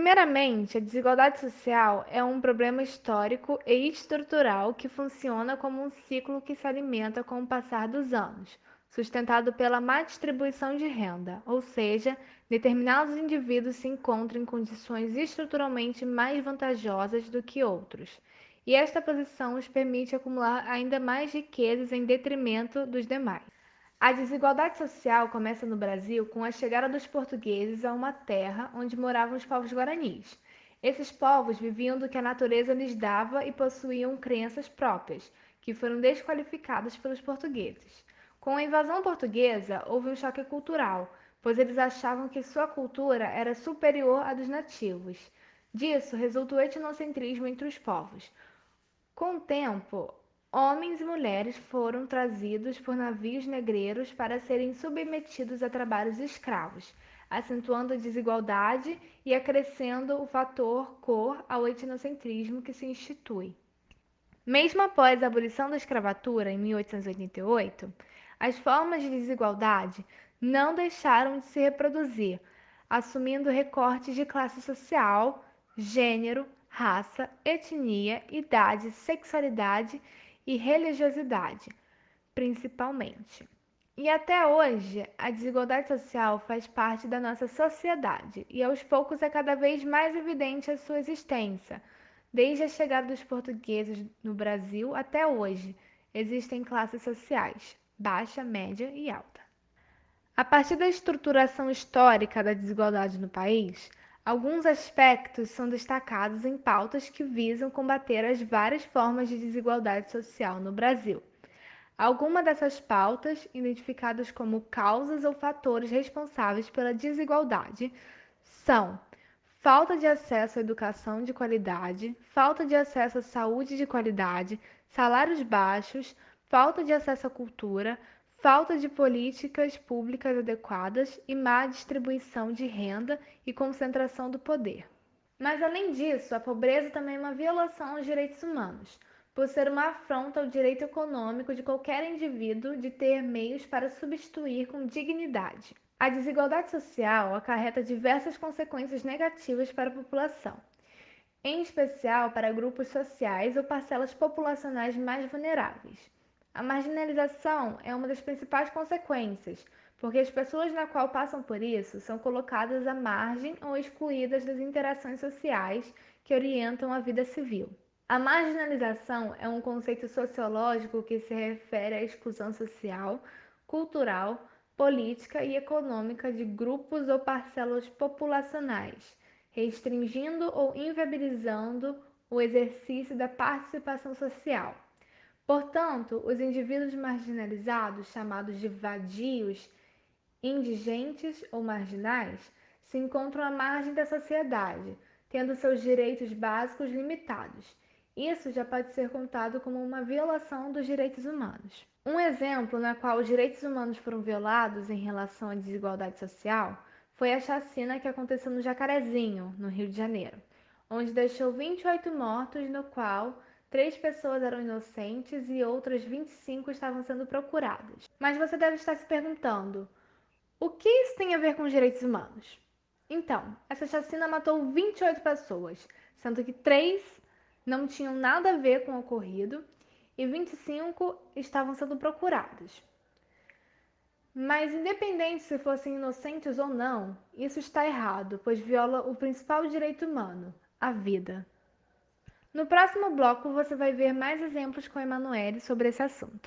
Primeiramente, a desigualdade social é um problema histórico e estrutural que funciona como um ciclo que se alimenta com o passar dos anos, sustentado pela má distribuição de renda, ou seja, determinados indivíduos se encontram em condições estruturalmente mais vantajosas do que outros, e esta posição os permite acumular ainda mais riquezas em detrimento dos demais. A desigualdade social começa no Brasil com a chegada dos portugueses a uma terra onde moravam os povos guaranis. Esses povos viviam do que a natureza lhes dava e possuíam crenças próprias, que foram desqualificadas pelos portugueses. Com a invasão portuguesa, houve um choque cultural, pois eles achavam que sua cultura era superior à dos nativos. Disso resultou o etnocentrismo entre os povos. Com o tempo, Homens e mulheres foram trazidos por navios negreiros para serem submetidos a trabalhos escravos, acentuando a desigualdade e acrescendo o fator cor ao etnocentrismo que se institui. Mesmo após a abolição da escravatura em 1888, as formas de desigualdade não deixaram de se reproduzir, assumindo recortes de classe social, gênero, raça, etnia, idade, sexualidade e religiosidade, principalmente. E até hoje, a desigualdade social faz parte da nossa sociedade e aos poucos é cada vez mais evidente a sua existência. Desde a chegada dos portugueses no Brasil até hoje, existem classes sociais: baixa, média e alta. A partir da estruturação histórica da desigualdade no país, Alguns aspectos são destacados em pautas que visam combater as várias formas de desigualdade social no Brasil. Algumas dessas pautas, identificadas como causas ou fatores responsáveis pela desigualdade, são falta de acesso à educação de qualidade, falta de acesso à saúde de qualidade, salários baixos, falta de acesso à cultura, falta de políticas públicas adequadas e má distribuição de renda e concentração do poder. Mas, além disso, a pobreza também é uma violação aos direitos humanos, por ser uma afronta ao direito econômico de qualquer indivíduo de ter meios para substituir com dignidade. A desigualdade social acarreta diversas consequências negativas para a população, em especial para grupos sociais ou parcelas populacionais mais vulneráveis. A marginalização é uma das principais consequências, porque as pessoas na qual passam por isso são colocadas à margem ou excluídas das interações sociais que orientam a vida civil. A marginalização é um conceito sociológico que se refere à exclusão social, cultural, política e econômica de grupos ou parcelas populacionais, restringindo ou inviabilizando o exercício da participação social. Portanto, os indivíduos marginalizados, chamados de vadios, indigentes ou marginais, se encontram à margem da sociedade, tendo seus direitos básicos limitados. Isso já pode ser contado como uma violação dos direitos humanos. Um exemplo na qual os direitos humanos foram violados em relação à desigualdade social foi a chacina que aconteceu no Jacarezinho, no Rio de Janeiro, onde deixou 28 mortos, no qual Três pessoas eram inocentes e outras 25 estavam sendo procuradas. Mas você deve estar se perguntando: o que isso tem a ver com os direitos humanos? Então, essa chacina matou 28 pessoas, sendo que três não tinham nada a ver com o ocorrido e 25 estavam sendo procuradas. Mas, independente se fossem inocentes ou não, isso está errado, pois viola o principal direito humano, a vida. No próximo bloco você vai ver mais exemplos com Emanuele sobre esse assunto.